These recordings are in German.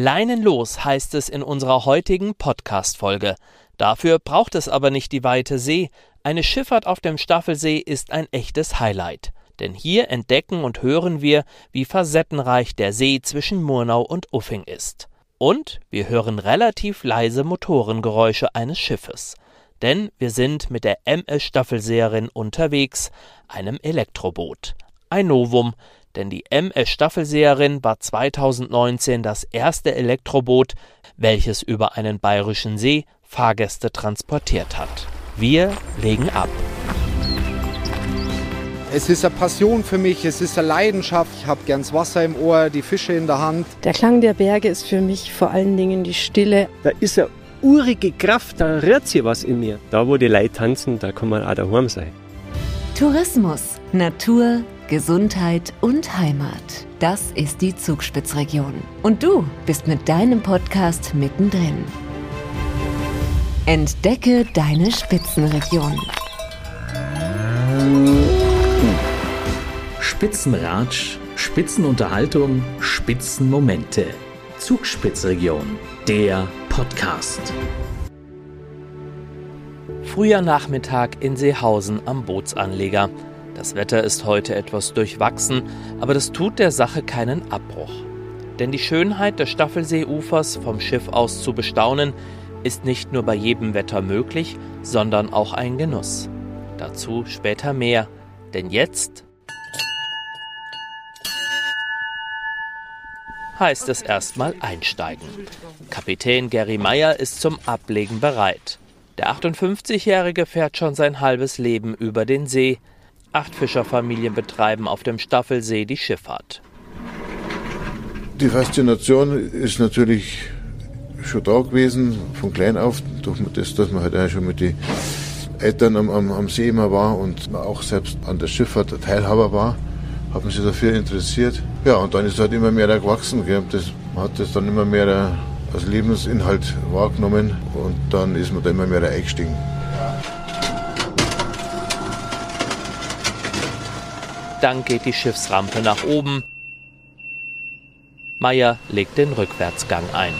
Leinenlos heißt es in unserer heutigen Podcast-Folge. Dafür braucht es aber nicht die weite See. Eine Schifffahrt auf dem Staffelsee ist ein echtes Highlight. Denn hier entdecken und hören wir, wie facettenreich der See zwischen Murnau und Uffing ist. Und wir hören relativ leise Motorengeräusche eines Schiffes. Denn wir sind mit der MS Staffelseherin unterwegs, einem Elektroboot. Ein Novum, denn die MS Staffelseherin war 2019 das erste Elektroboot, welches über einen bayerischen See Fahrgäste transportiert hat. Wir legen ab. Es ist eine Passion für mich, es ist eine Leidenschaft. Ich habe gern das Wasser im Ohr, die Fische in der Hand. Der Klang der Berge ist für mich vor allen Dingen die Stille. Da ist eine urige Kraft, da rührt sich was in mir. Da, wo die Leute tanzen, da kann man auch daheim sein. Tourismus, Natur, Gesundheit und Heimat. Das ist die Zugspitzregion. Und du bist mit deinem Podcast mittendrin. Entdecke deine Spitzenregion. Spitzenratsch, Spitzenunterhaltung, Spitzenmomente. Zugspitzregion, der Podcast. Früher Nachmittag in Seehausen am Bootsanleger. Das Wetter ist heute etwas durchwachsen, aber das tut der Sache keinen Abbruch. Denn die Schönheit des Staffelseeufers vom Schiff aus zu bestaunen, ist nicht nur bei jedem Wetter möglich, sondern auch ein Genuss. Dazu später mehr, denn jetzt heißt es erstmal einsteigen. Kapitän Gary Meyer ist zum Ablegen bereit. Der 58-Jährige fährt schon sein halbes Leben über den See, Acht Fischerfamilien betreiben auf dem Staffelsee die Schifffahrt. Die Faszination ist natürlich schon da gewesen, von klein auf, durch das, dass man halt auch schon mit den Eltern am, am, am See immer war und auch selbst an der Schifffahrt Teilhaber war, hat man sich dafür interessiert. Ja, und dann ist halt immer mehr gewachsen. Gell? Das, man hat das dann immer mehr als Lebensinhalt wahrgenommen und dann ist man da immer mehr eingestiegen. Dann geht die Schiffsrampe nach oben. Meyer legt den Rückwärtsgang ein.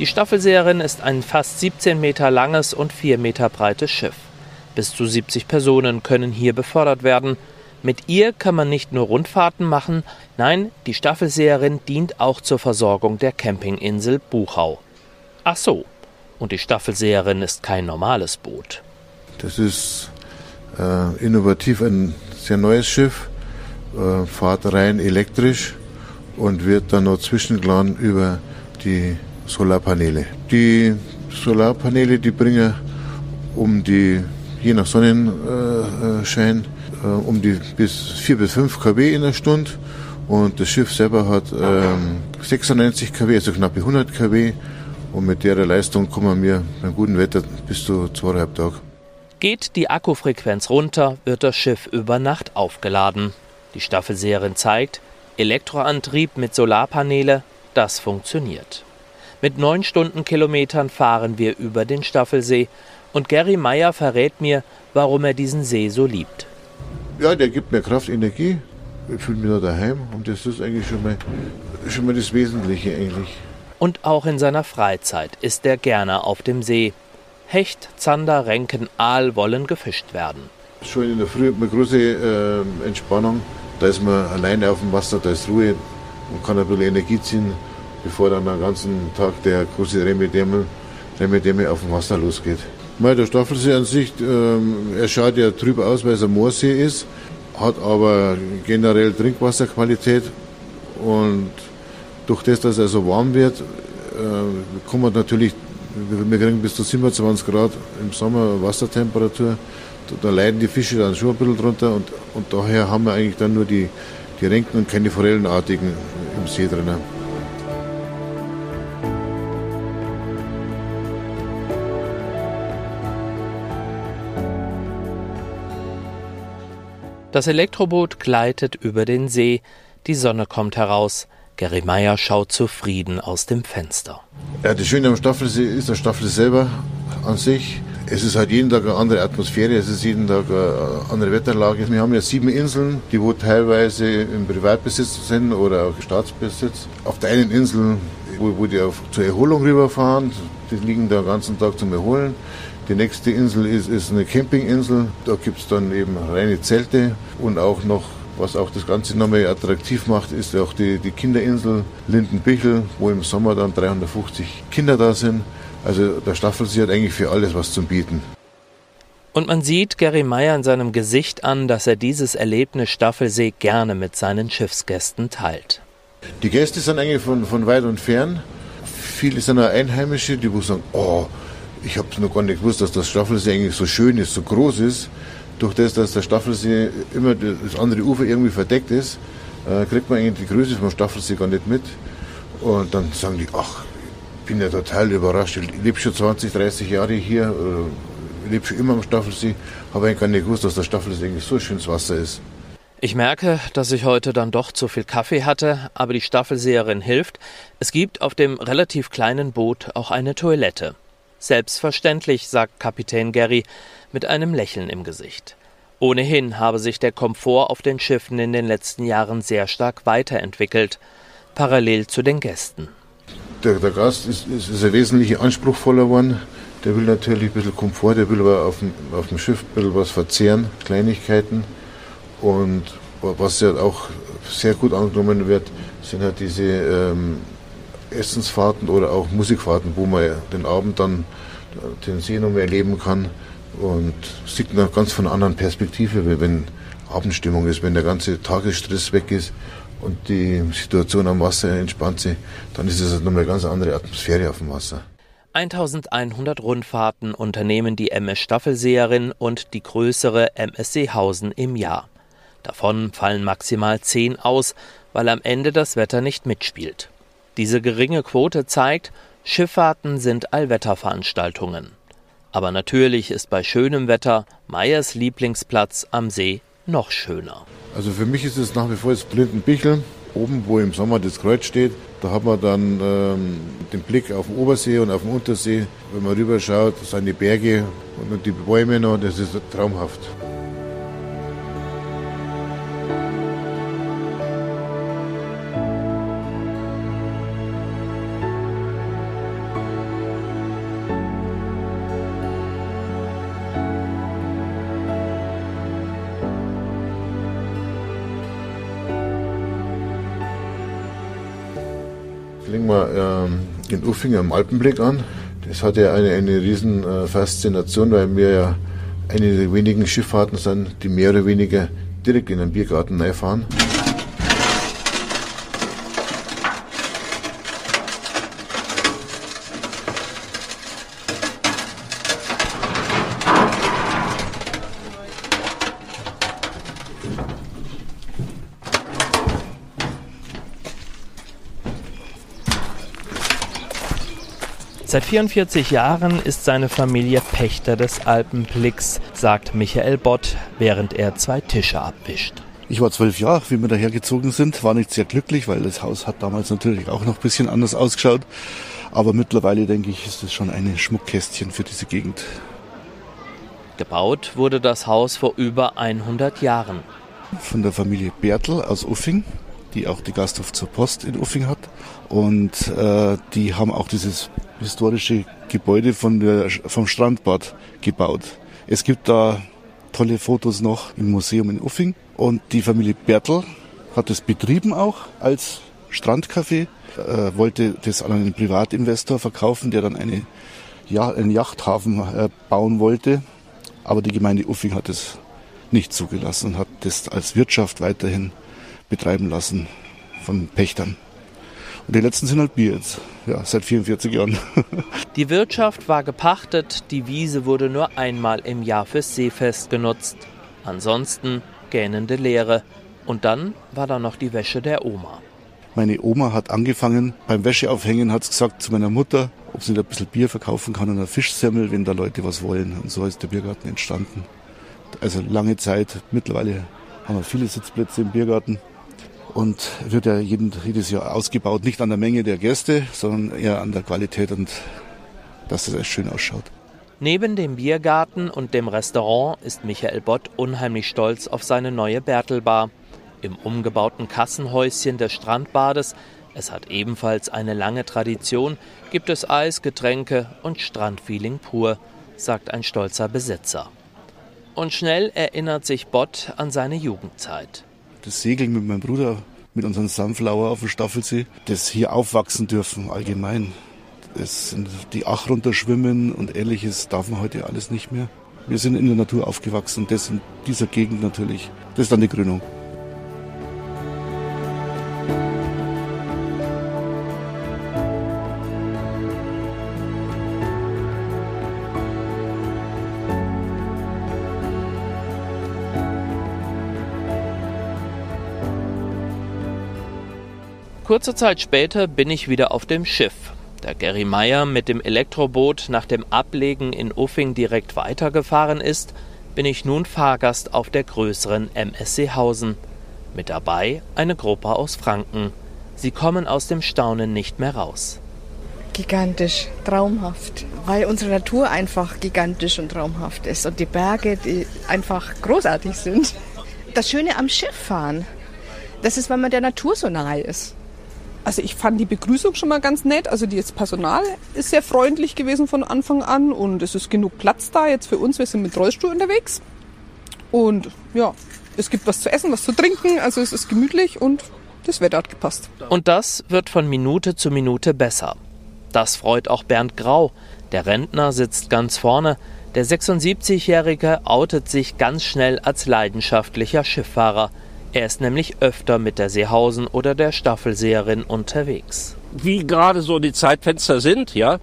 Die Staffelseherin ist ein fast 17 Meter langes und 4 Meter breites Schiff. Bis zu 70 Personen können hier befördert werden. Mit ihr kann man nicht nur Rundfahrten machen, nein, die Staffelseherin dient auch zur Versorgung der Campinginsel Buchau. Ach so, und die Staffelseherin ist kein normales Boot. Das ist äh, innovativ ein sehr neues Schiff, äh, fahrt rein elektrisch und wird dann noch zwischengeladen über die Solarpaneele. Die Solarpaneele, die bringen um die, je nach Sonnenschein, äh, um die bis 4 bis 5 kW in der Stunde und das Schiff selber hat ähm, 96 kW, also knapp 100 kW und mit der Leistung kommen wir bei gutem Wetter bis zu zweieinhalb Tagen. Geht die Akkufrequenz runter, wird das Schiff über Nacht aufgeladen. Die Staffelseherin zeigt, Elektroantrieb mit Solarpaneele, das funktioniert. Mit neun Stundenkilometern fahren wir über den Staffelsee und Gary Meyer verrät mir, warum er diesen See so liebt. Ja, der gibt mir Kraft, Energie. Ich fühle mich da daheim und das ist eigentlich schon mal, schon mal das Wesentliche eigentlich und auch in seiner Freizeit ist er gerne auf dem See. Hecht, Zander, Renken, Aal wollen gefischt werden. Schon in der Früh hat man große äh, Entspannung. Da ist man alleine auf dem Wasser, da ist Ruhe und kann ein bisschen Energie ziehen, bevor dann den ganzen Tag der große Remedeme auf dem Wasser losgeht. Mal der Staffelsee an sich, äh, er schaut ja trüb aus, weil es ein Moorsee ist, hat aber generell Trinkwasserqualität und durch das, dass er so warm wird, äh, kommen natürlich, wir kriegen bis zu 27 Grad im Sommer Wassertemperatur. Da leiden die Fische dann schon ein bisschen drunter und, und daher haben wir eigentlich dann nur die, die Renken und keine Forellenartigen im See drinnen. Das Elektroboot gleitet über den See, die Sonne kommt heraus, Gary Meyer schaut zufrieden aus dem Fenster. Ja, das Schöne am Staffelsee ist der Staffelsee selber an sich. Es ist halt jeden Tag eine andere Atmosphäre, es ist jeden Tag eine andere Wetterlage. Wir haben ja sieben Inseln, die wo teilweise im Privatbesitz sind oder auch Staatsbesitz. Auf der einen Insel, wo, wo die auf, zur Erholung rüberfahren, die liegen da den ganzen Tag zum Erholen. Die nächste Insel ist, ist eine Campinginsel. Da gibt es dann eben reine Zelte und auch noch, was auch das Ganze nochmal attraktiv macht, ist auch die, die Kinderinsel Lindenbichel, wo im Sommer dann 350 Kinder da sind. Also der Staffelsee hat eigentlich für alles was zum Bieten. Und man sieht Gary Meyer in seinem Gesicht an, dass er dieses Erlebnis Staffelsee gerne mit seinen Schiffsgästen teilt. Die Gäste sind eigentlich von, von weit und fern. Viele sind auch Einheimische, die sagen, oh, ich habe noch gar nicht gewusst, dass das Staffelsee eigentlich so schön ist, so groß ist. Durch das, dass der Staffelsee immer das andere Ufer irgendwie verdeckt ist, äh, kriegt man eigentlich die Größe vom Staffelsee gar nicht mit. Und dann sagen die, ach, bin ja total überrascht. Ich lebe schon 20, 30 Jahre hier, äh, lebe schon immer am Staffelsee, habe eigentlich gar nicht gewusst, dass der Staffelsee eigentlich so schönes Wasser ist. Ich merke, dass ich heute dann doch zu viel Kaffee hatte, aber die Staffelseherin hilft. Es gibt auf dem relativ kleinen Boot auch eine Toilette. Selbstverständlich, sagt Kapitän Gary mit einem Lächeln im Gesicht. Ohnehin habe sich der Komfort auf den Schiffen in den letzten Jahren sehr stark weiterentwickelt, parallel zu den Gästen der, der Gast ist, ist, ist ein wesentlich anspruchsvoller geworden. Der will natürlich ein bisschen Komfort, der will aber auf dem, auf dem Schiff ein bisschen was verzehren, Kleinigkeiten. Und was ja auch sehr gut angenommen wird, sind halt diese ähm, Essensfahrten oder auch Musikfahrten, wo man den Abend dann den See noch mehr erleben kann und sieht man ganz von einer anderen Perspektive, wenn Abendstimmung ist, wenn der ganze Tagesstress weg ist und die Situation am Wasser entspannt sich, dann ist es nochmal eine ganz andere Atmosphäre auf dem Wasser. 1100 Rundfahrten unternehmen die MS Staffelseherin und die größere MS Seehausen im Jahr. Davon fallen maximal zehn aus, weil am Ende das Wetter nicht mitspielt. Diese geringe Quote zeigt, Schifffahrten sind Allwetterveranstaltungen. Aber natürlich ist bei schönem Wetter Meyers Lieblingsplatz am See noch schöner. Also für mich ist es nach wie vor das Blindenbichl, oben wo im Sommer das Kreuz steht. Da hat man dann ähm, den Blick auf den Obersee und auf den Untersee. Wenn man rüberschaut, sind die Berge und die Bäume noch, das ist traumhaft. Legen wir ähm, den Uffinger im Alpenblick an. Das hat ja eine, eine riesen äh, Faszination, weil wir ja eine der wenigen Schifffahrten sind, die mehr oder weniger direkt in den Biergarten reinfahren. Seit 44 Jahren ist seine Familie Pächter des Alpenblicks, sagt Michael Bott, während er zwei Tische abwischt. Ich war zwölf Jahre, wie wir daher gezogen sind, war nicht sehr glücklich, weil das Haus hat damals natürlich auch noch ein bisschen anders ausgeschaut. Aber mittlerweile denke ich, ist es schon ein Schmuckkästchen für diese Gegend. Gebaut wurde das Haus vor über 100 Jahren. Von der Familie Bertel aus Uffing, die auch die Gasthof zur Post in Uffing hat. Und äh, die haben auch dieses historische Gebäude von der, vom Strandbad gebaut. Es gibt da tolle Fotos noch im Museum in Uffing. Und die Familie Bertel hat es betrieben auch als Strandcafé, äh, wollte das an einen Privatinvestor verkaufen, der dann eine, ja, einen Yachthafen äh, bauen wollte. Aber die Gemeinde Uffing hat es nicht zugelassen und hat das als Wirtschaft weiterhin betreiben lassen von Pächtern. Und die letzten sind halt Bier jetzt. Ja, seit 44 Jahren. die Wirtschaft war gepachtet, die Wiese wurde nur einmal im Jahr fürs Seefest genutzt. Ansonsten gähnende Leere. Und dann war da noch die Wäsche der Oma. Meine Oma hat angefangen, beim Wäscheaufhängen hat sie gesagt zu meiner Mutter, ob sie da ein bisschen Bier verkaufen kann und eine Fischsemmel, wenn da Leute was wollen. Und so ist der Biergarten entstanden. Also lange Zeit. Mittlerweile haben wir viele Sitzplätze im Biergarten und wird ja jeden, jedes Jahr ausgebaut, nicht an der Menge der Gäste, sondern eher an der Qualität und dass es schön ausschaut. Neben dem Biergarten und dem Restaurant ist Michael Bott unheimlich stolz auf seine neue Bertelbar. Im umgebauten Kassenhäuschen des Strandbades, es hat ebenfalls eine lange Tradition, gibt es Eis, Getränke und Strandfeeling pur, sagt ein stolzer Besitzer. Und schnell erinnert sich Bott an seine Jugendzeit. Das Segeln mit meinem Bruder, mit unserem Sunflower auf dem Staffelsee, das hier aufwachsen dürfen allgemein. Das die Ach runterschwimmen und ähnliches darf man heute alles nicht mehr. Wir sind in der Natur aufgewachsen, das in dieser Gegend natürlich. Das ist dann die Gründung. Kurze Zeit später bin ich wieder auf dem Schiff. Der Gary Meyer mit dem Elektroboot nach dem Ablegen in Uffing direkt weitergefahren ist, bin ich nun Fahrgast auf der größeren MSC Hausen. Mit dabei eine Gruppe aus Franken. Sie kommen aus dem Staunen nicht mehr raus. Gigantisch, traumhaft, weil unsere Natur einfach gigantisch und traumhaft ist und die Berge, die einfach großartig sind. Das Schöne am Schiff fahren, das ist, weil man der Natur so nahe ist. Also ich fand die Begrüßung schon mal ganz nett. Also das Personal ist sehr freundlich gewesen von Anfang an und es ist genug Platz da jetzt für uns. Wir sind mit Rollstuhl unterwegs und ja, es gibt was zu essen, was zu trinken. Also es ist gemütlich und das Wetter hat gepasst. Und das wird von Minute zu Minute besser. Das freut auch Bernd Grau. Der Rentner sitzt ganz vorne. Der 76-Jährige outet sich ganz schnell als leidenschaftlicher Schifffahrer. Er ist nämlich öfter mit der Seehausen oder der Staffelseherin unterwegs. Wie gerade so die Zeitfenster sind, ja.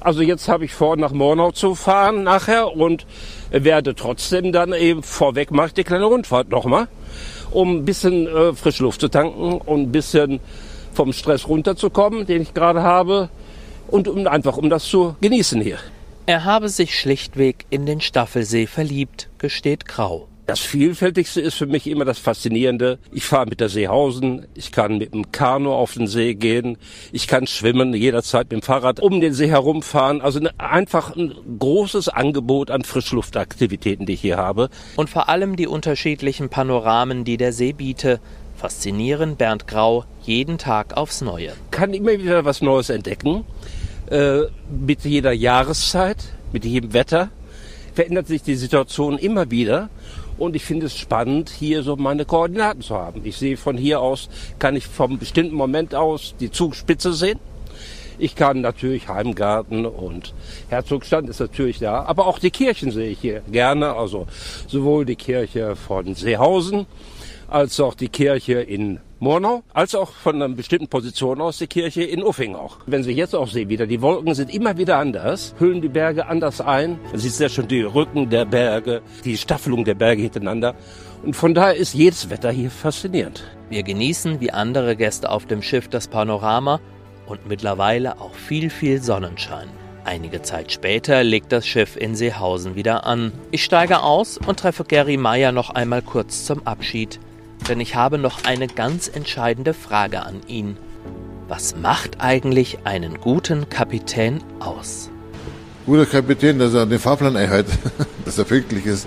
Also jetzt habe ich vor, nach Mornau zu fahren nachher und werde trotzdem dann eben vorweg mache ich die kleine Rundfahrt nochmal, um ein bisschen äh, frische Luft zu tanken und ein bisschen vom Stress runterzukommen, den ich gerade habe und um, einfach um das zu genießen hier. Er habe sich schlichtweg in den Staffelsee verliebt, gesteht Grau. Das Vielfältigste ist für mich immer das Faszinierende. Ich fahre mit der Seehausen, ich kann mit dem Kanu auf den See gehen, ich kann schwimmen, jederzeit mit dem Fahrrad um den See herumfahren. Also einfach ein großes Angebot an Frischluftaktivitäten, die ich hier habe. Und vor allem die unterschiedlichen Panoramen, die der See biete, faszinieren Bernd Grau jeden Tag aufs Neue. Kann immer wieder was Neues entdecken, äh, mit jeder Jahreszeit, mit jedem Wetter verändert sich die Situation immer wieder. Und ich finde es spannend, hier so meine Koordinaten zu haben. Ich sehe von hier aus, kann ich vom bestimmten Moment aus die Zugspitze sehen. Ich kann natürlich Heimgarten und Herzogstand ist natürlich da, aber auch die Kirchen sehe ich hier gerne. Also sowohl die Kirche von Seehausen als auch die Kirche in Murnau, als auch von einer bestimmten Position aus die Kirche in Uffing auch. Wenn Sie jetzt auch sehen wieder, die Wolken sind immer wieder anders, hüllen die Berge anders ein. Man sieht sehr schön die Rücken der Berge, die Staffelung der Berge hintereinander. Und von daher ist jedes Wetter hier faszinierend. Wir genießen wie andere Gäste auf dem Schiff das Panorama und mittlerweile auch viel, viel Sonnenschein. Einige Zeit später legt das Schiff in Seehausen wieder an. Ich steige aus und treffe Gary Meyer noch einmal kurz zum Abschied denn ich habe noch eine ganz entscheidende Frage an ihn. Was macht eigentlich einen guten Kapitän aus? Guter Kapitän, dass er den Fahrplan einhält, dass er pünktlich ist.